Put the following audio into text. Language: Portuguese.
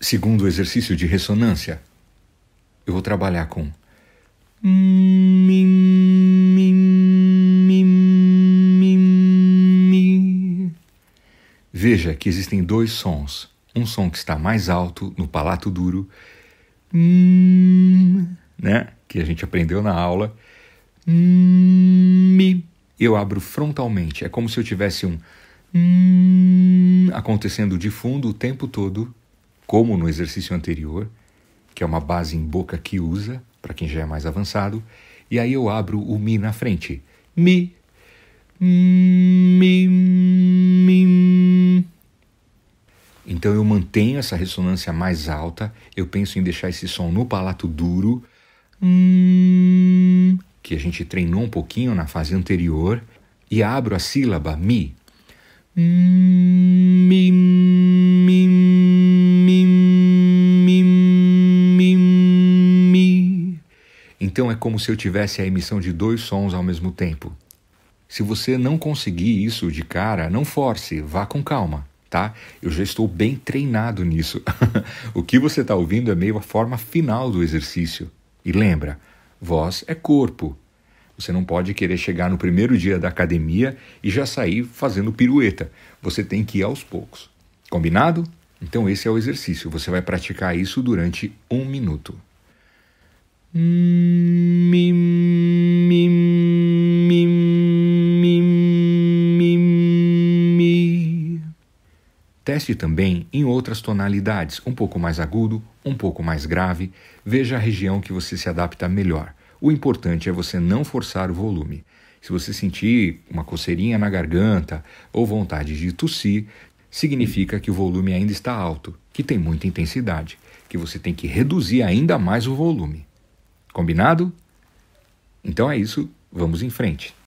segundo exercício de ressonância, eu vou trabalhar com. Veja que existem dois sons. Um som que está mais alto no palato duro, né? Que a gente aprendeu na aula. Eu abro frontalmente. É como se eu tivesse um acontecendo de fundo o tempo todo, como no exercício anterior, que é uma base em boca que usa, para quem já é mais avançado, e aí eu abro o Mi na frente. Mi, Mi, Mi. Então eu mantenho essa ressonância mais alta, eu penso em deixar esse som no palato duro, que a gente treinou um pouquinho na fase anterior, e abro a sílaba Mi. Mi, Então é como se eu tivesse a emissão de dois sons ao mesmo tempo. Se você não conseguir isso de cara, não force, vá com calma, tá? Eu já estou bem treinado nisso. o que você está ouvindo é meio a forma final do exercício. E lembra, voz é corpo. Você não pode querer chegar no primeiro dia da academia e já sair fazendo pirueta. Você tem que ir aos poucos. Combinado? Então, esse é o exercício. Você vai praticar isso durante um minuto. Teste também em outras tonalidades, um pouco mais agudo, um pouco mais grave. Veja a região que você se adapta melhor. O importante é você não forçar o volume. Se você sentir uma coceirinha na garganta ou vontade de tossir, significa que o volume ainda está alto, que tem muita intensidade, que você tem que reduzir ainda mais o volume. Combinado? Então é isso, vamos em frente.